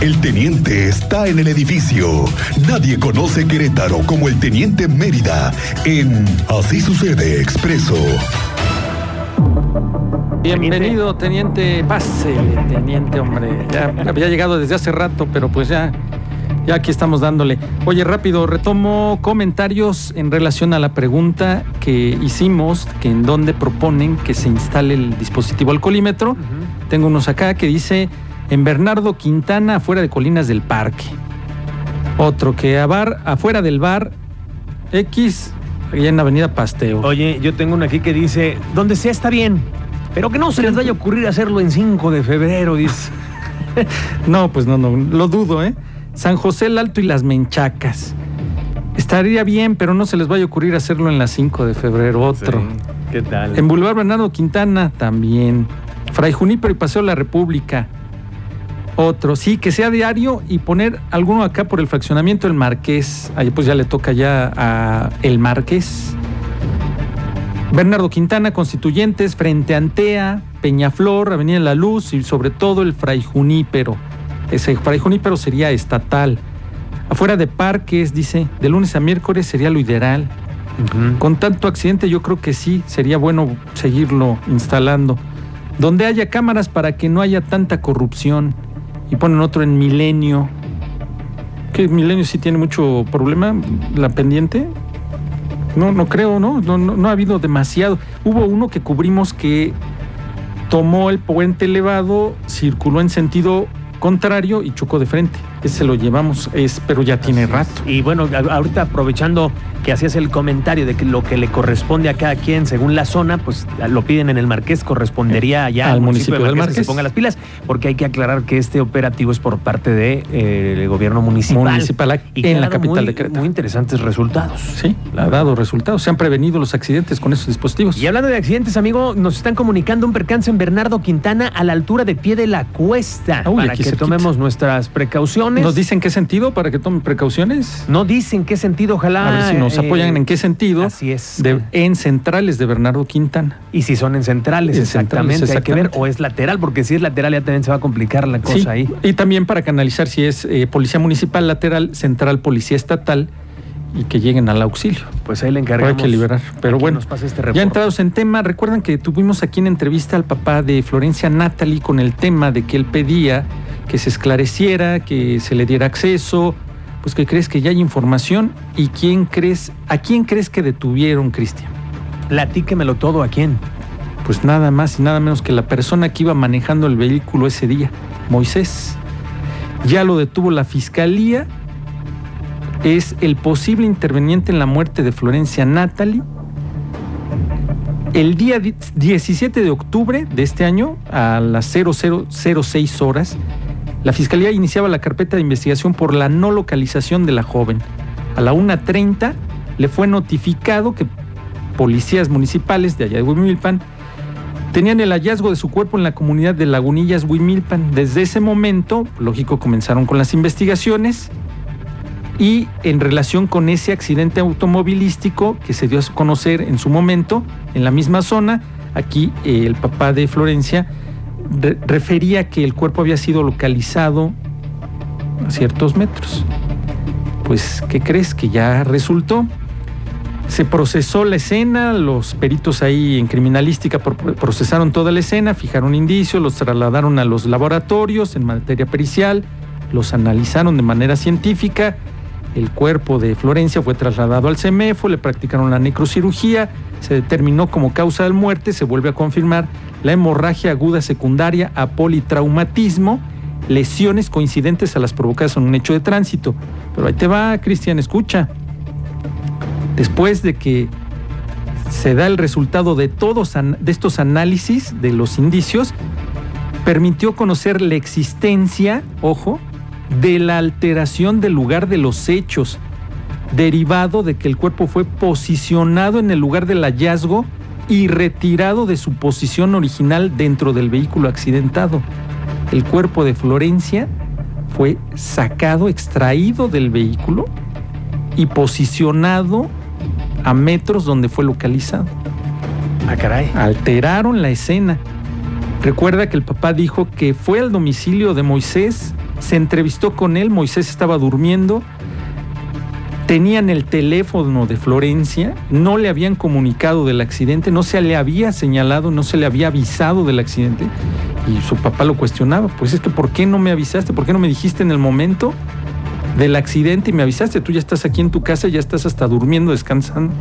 El teniente está en el edificio. Nadie conoce Querétaro como el teniente Mérida en Así sucede expreso. Bienvenido, teniente. Pásele, teniente, hombre. Ya había llegado desde hace rato, pero pues ya, ya aquí estamos dándole. Oye, rápido, retomo comentarios en relación a la pregunta que hicimos, que en donde proponen que se instale el dispositivo alcoholímetro. Tengo unos acá que dice en Bernardo Quintana, afuera de Colinas del Parque. Otro que a bar, afuera del bar X, allá en Avenida Pasteo. Oye, yo tengo uno aquí que dice, donde sea está bien, pero que no se les vaya a ocurrir hacerlo en 5 de febrero, dice. No, pues no, no, lo dudo, ¿eh? San José el Alto y las Menchacas. Estaría bien, pero no se les vaya a ocurrir hacerlo en las 5 de febrero, otro. Sí, ¿Qué tal? En Boulevard Bernardo Quintana también. Fray Junípero y Paseo La República. Otro, sí, que sea diario y poner alguno acá por el fraccionamiento del Marqués. Ahí pues ya le toca ya a El Marqués. Bernardo Quintana, Constituyentes, frente a Antea, Peñaflor, Avenida La Luz y sobre todo el Fray Junípero. Ese Fray Junípero sería estatal. Afuera de parques, dice, de lunes a miércoles sería lo ideal. Con tanto accidente yo creo que sí, sería bueno seguirlo instalando. Donde haya cámaras para que no haya tanta corrupción. Y ponen otro en Milenio. ¿Que Milenio sí tiene mucho problema? ¿La pendiente? No, no creo, ¿no? No, no, no ha habido demasiado. Hubo uno que cubrimos que tomó el puente elevado, circuló en sentido contrario y chocó de frente. Ese lo llevamos, es, pero ya tiene rato. Y bueno, ahorita aprovechando que hacías el comentario de que lo que le corresponde a cada quien según la zona, pues lo piden en el Marqués, correspondería allá Al al municipio, municipio de del Marqués, que se ponga las pilas, porque hay que aclarar que este operativo es por parte del de, eh, gobierno municipal. Municipal y que en la capital muy- de Querétaro. Muy interesantes resultados. Sí, ha dado resultados. Se han prevenido los accidentes con esos dispositivos. Y hablando de accidentes, amigo, nos están comunicando un percance en Bernardo Quintana a la altura de pie de la cuesta. Uy, para aquí que cerquita. tomemos nuestras precauciones. ¿Nos dicen qué sentido para que tomen precauciones? No dicen qué sentido, ojalá. A ver si nos eh, apoyan en qué sentido. Así es. De, en centrales de Bernardo Quintana. Y si son en centrales, En exactamente, centrales, hay que ver. exactamente. O es lateral, porque si es lateral ya también se va a complicar la cosa Sí, ahí. Y también para canalizar si es eh, policía municipal lateral, central, policía estatal y que lleguen al auxilio. Pues ahí le Hay encargamos. que liberar. Pero bueno, nos pase este ya entrados en tema, recuerdan que tuvimos aquí en entrevista al papá de Florencia Natalie con el tema de que él pedía que se esclareciera, que se le diera acceso, pues que crees que ya hay información y quién crees, a quién crees que detuvieron, Cristian. Platíquemelo todo a quién. Pues nada más y nada menos que la persona que iba manejando el vehículo ese día, Moisés. Ya lo detuvo la fiscalía. Es el posible interveniente en la muerte de Florencia Natalie. El día di- 17 de octubre de este año, a las 0006 horas, la fiscalía iniciaba la carpeta de investigación por la no localización de la joven. A la 1.30 le fue notificado que policías municipales de allá de Huimilpan tenían el hallazgo de su cuerpo en la comunidad de Lagunillas, Huimilpan. Desde ese momento, lógico, comenzaron con las investigaciones y en relación con ese accidente automovilístico que se dio a conocer en su momento en la misma zona, aquí eh, el papá de Florencia re- refería que el cuerpo había sido localizado a ciertos metros. Pues, ¿qué crees? Que ya resultó. Se procesó la escena, los peritos ahí en criminalística pro- procesaron toda la escena, fijaron indicios, los trasladaron a los laboratorios en materia pericial, los analizaron de manera científica. El cuerpo de Florencia fue trasladado al CEMEFO, le practicaron la necrocirugía, se determinó como causa de muerte, se vuelve a confirmar la hemorragia aguda secundaria a politraumatismo, lesiones coincidentes a las provocadas en un hecho de tránsito. Pero ahí te va, Cristian, escucha después de que se da el resultado de todos de estos análisis de los indicios, permitió conocer la existencia, ojo, de la alteración del lugar de los hechos, derivado de que el cuerpo fue posicionado en el lugar del hallazgo y retirado de su posición original dentro del vehículo accidentado. El cuerpo de Florencia fue sacado, extraído del vehículo y posicionado a metros donde fue localizado. Ah, caray. Alteraron la escena. Recuerda que el papá dijo que fue al domicilio de Moisés se entrevistó con él, Moisés estaba durmiendo, tenían el teléfono de Florencia, no le habían comunicado del accidente, no se le había señalado, no se le había avisado del accidente y su papá lo cuestionaba, pues es que ¿por qué no me avisaste? ¿Por qué no me dijiste en el momento del accidente y me avisaste? Tú ya estás aquí en tu casa, ya estás hasta durmiendo, descansando.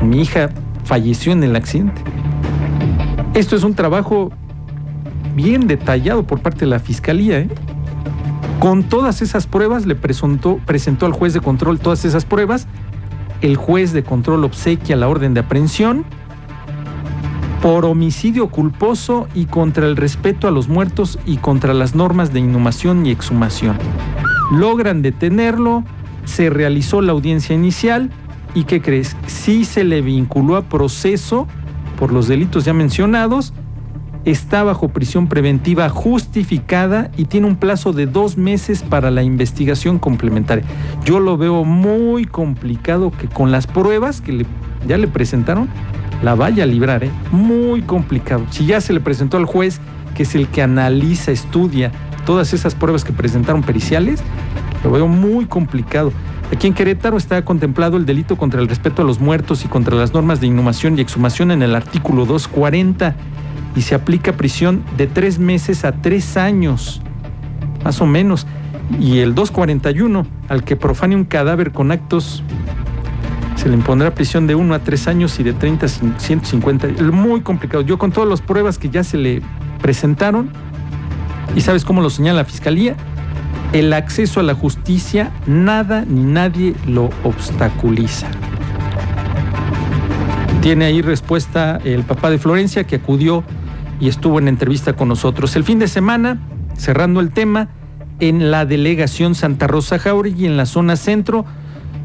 Y mi hija falleció en el accidente. Esto es un trabajo bien detallado por parte de la fiscalía. ¿eh? Con todas esas pruebas le presentó, presentó al juez de control todas esas pruebas. El juez de control obsequia la orden de aprehensión por homicidio culposo y contra el respeto a los muertos y contra las normas de inhumación y exhumación. Logran detenerlo, se realizó la audiencia inicial y ¿qué crees? Sí se le vinculó a proceso por los delitos ya mencionados, está bajo prisión preventiva justificada y tiene un plazo de dos meses para la investigación complementaria. Yo lo veo muy complicado que con las pruebas que ya le presentaron, la vaya a librar, ¿eh? Muy complicado. Si ya se le presentó al juez, que es el que analiza, estudia todas esas pruebas que presentaron periciales, lo veo muy complicado. Aquí en Querétaro está contemplado el delito contra el respeto a los muertos y contra las normas de inhumación y exhumación en el artículo 240 y se aplica prisión de tres meses a tres años, más o menos. Y el 241, al que profane un cadáver con actos se le impondrá prisión de 1 a 3 años y de 30 a 150. Muy complicado. Yo con todas las pruebas que ya se le presentaron, y sabes cómo lo señala la Fiscalía, el acceso a la justicia, nada ni nadie lo obstaculiza. Tiene ahí respuesta el papá de Florencia que acudió y estuvo en entrevista con nosotros. El fin de semana, cerrando el tema, en la delegación Santa Rosa Jauregui, en la zona centro,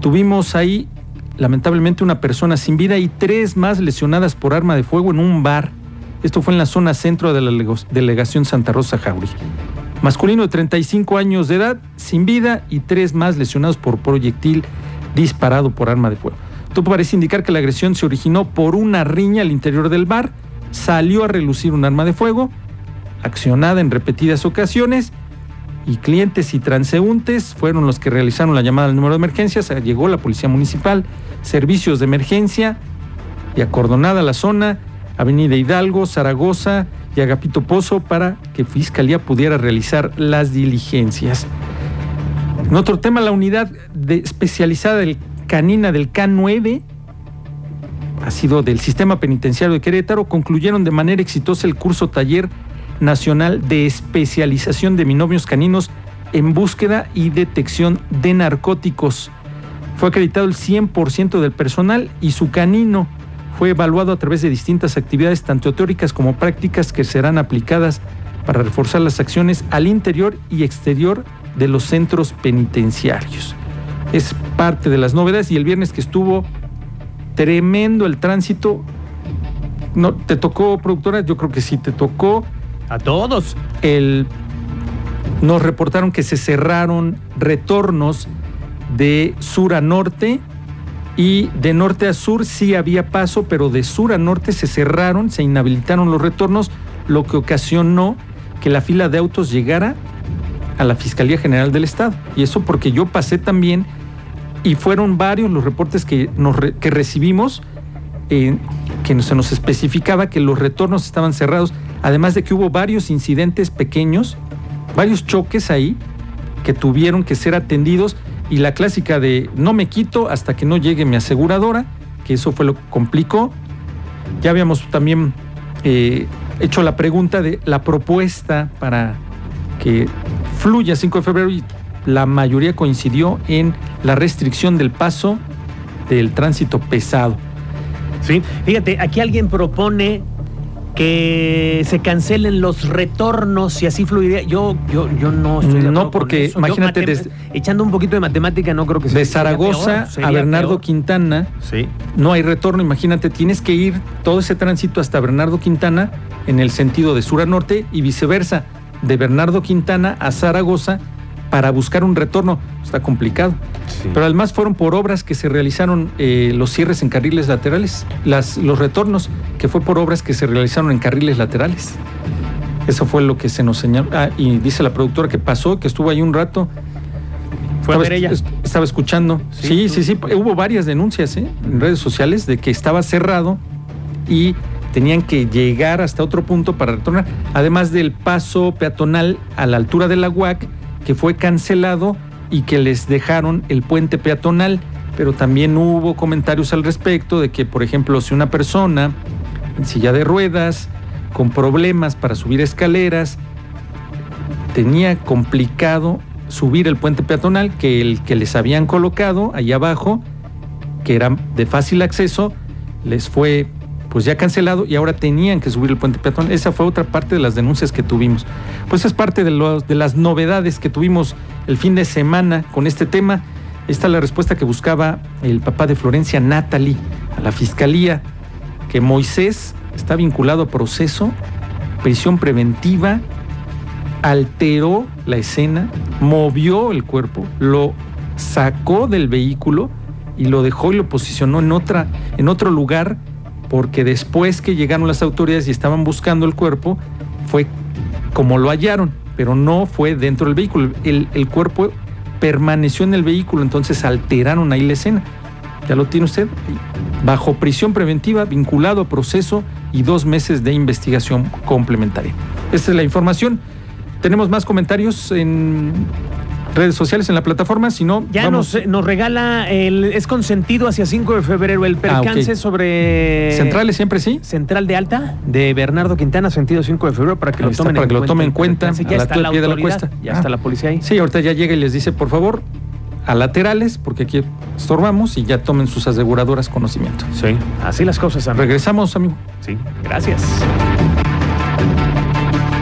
tuvimos ahí lamentablemente una persona sin vida y tres más lesionadas por arma de fuego en un bar. Esto fue en la zona centro de la delegación Santa Rosa Jauri. Masculino de 35 años de edad, sin vida y tres más lesionados por proyectil disparado por arma de fuego. Esto parece indicar que la agresión se originó por una riña al interior del bar, salió a relucir un arma de fuego, accionada en repetidas ocasiones, y clientes y transeúntes fueron los que realizaron la llamada al número de emergencias. Llegó la policía municipal, servicios de emergencia y acordonada la zona, Avenida Hidalgo, Zaragoza y Agapito Pozo para que Fiscalía pudiera realizar las diligencias. En otro tema, la unidad de especializada del canina del K9 ha sido del sistema penitenciario de Querétaro, concluyeron de manera exitosa el curso taller nacional de especialización de binomios caninos en búsqueda y detección de narcóticos. Fue acreditado el 100% del personal y su canino fue evaluado a través de distintas actividades, tanto teóricas como prácticas, que serán aplicadas para reforzar las acciones al interior y exterior de los centros penitenciarios. Es parte de las novedades y el viernes que estuvo tremendo el tránsito. No, ¿Te tocó, productora? Yo creo que sí, te tocó. A todos. El, nos reportaron que se cerraron retornos de sur a norte y de norte a sur sí había paso, pero de sur a norte se cerraron, se inhabilitaron los retornos, lo que ocasionó que la fila de autos llegara a la Fiscalía General del Estado. Y eso porque yo pasé también y fueron varios los reportes que, nos, que recibimos eh, que se nos especificaba que los retornos estaban cerrados, además de que hubo varios incidentes pequeños, varios choques ahí que tuvieron que ser atendidos y la clásica de no me quito hasta que no llegue mi aseguradora, que eso fue lo que complicó. Ya habíamos también eh, hecho la pregunta de la propuesta para que fluya 5 de febrero y la mayoría coincidió en la restricción del paso del tránsito pesado. Sí, fíjate, aquí alguien propone que se cancelen los retornos y así fluiría. Yo, yo, yo no estoy de No, porque imagínate, echando un poquito de matemática, no creo que sea. De Zaragoza a Bernardo Quintana, sí. no hay retorno. Imagínate, tienes que ir todo ese tránsito hasta Bernardo Quintana en el sentido de sur a norte y viceversa, de Bernardo Quintana a Zaragoza para buscar un retorno. Está complicado. Pero además fueron por obras que se realizaron eh, los cierres en carriles laterales, las, los retornos, que fue por obras que se realizaron en carriles laterales. Eso fue lo que se nos señaló. Ah, y dice la productora que pasó, que estuvo ahí un rato. Fue a ver ella. es- estaba escuchando. Sí, sí, sí. Hubo varias denuncias ¿eh? en redes sociales de que estaba cerrado y tenían que llegar hasta otro punto para retornar. Además del paso peatonal a la altura de la UAC, que fue cancelado y que les dejaron el puente peatonal. Pero también hubo comentarios al respecto de que, por ejemplo, si una persona en silla de ruedas, con problemas para subir escaleras, tenía complicado subir el puente peatonal que el que les habían colocado ahí abajo, que era de fácil acceso, les fue pues ya cancelado y ahora tenían que subir el puente peatonal. Esa fue otra parte de las denuncias que tuvimos. Pues es parte de, los, de las novedades que tuvimos el fin de semana con este tema. Esta es la respuesta que buscaba el papá de Florencia, Natalie, a la fiscalía, que Moisés está vinculado a proceso, prisión preventiva, alteró la escena, movió el cuerpo, lo sacó del vehículo y lo dejó y lo posicionó en, otra, en otro lugar, porque después que llegaron las autoridades y estaban buscando el cuerpo, fue como lo hallaron, pero no fue dentro del vehículo. El, el cuerpo permaneció en el vehículo, entonces alteraron ahí la escena. Ya lo tiene usted. Bajo prisión preventiva, vinculado a proceso y dos meses de investigación complementaria. Esta es la información. Tenemos más comentarios en redes sociales, en la plataforma. Si no, Ya vamos. nos, nos regala el. Es consentido hacia 5 de febrero el Ah, percance sobre. Centrales siempre sí. Central de Alta de Bernardo Quintana, sentido 5 de febrero, para que lo tomen para que lo tomen en cuenta, a Ya está la pie de la cuesta. ya Ah. está la policía ahí. Sí, ahorita ya llega y les dice, por favor, a laterales, porque aquí estorbamos y ya tomen sus aseguradoras conocimiento. Sí, así las cosas, amigo. Regresamos, amigo. Sí, gracias.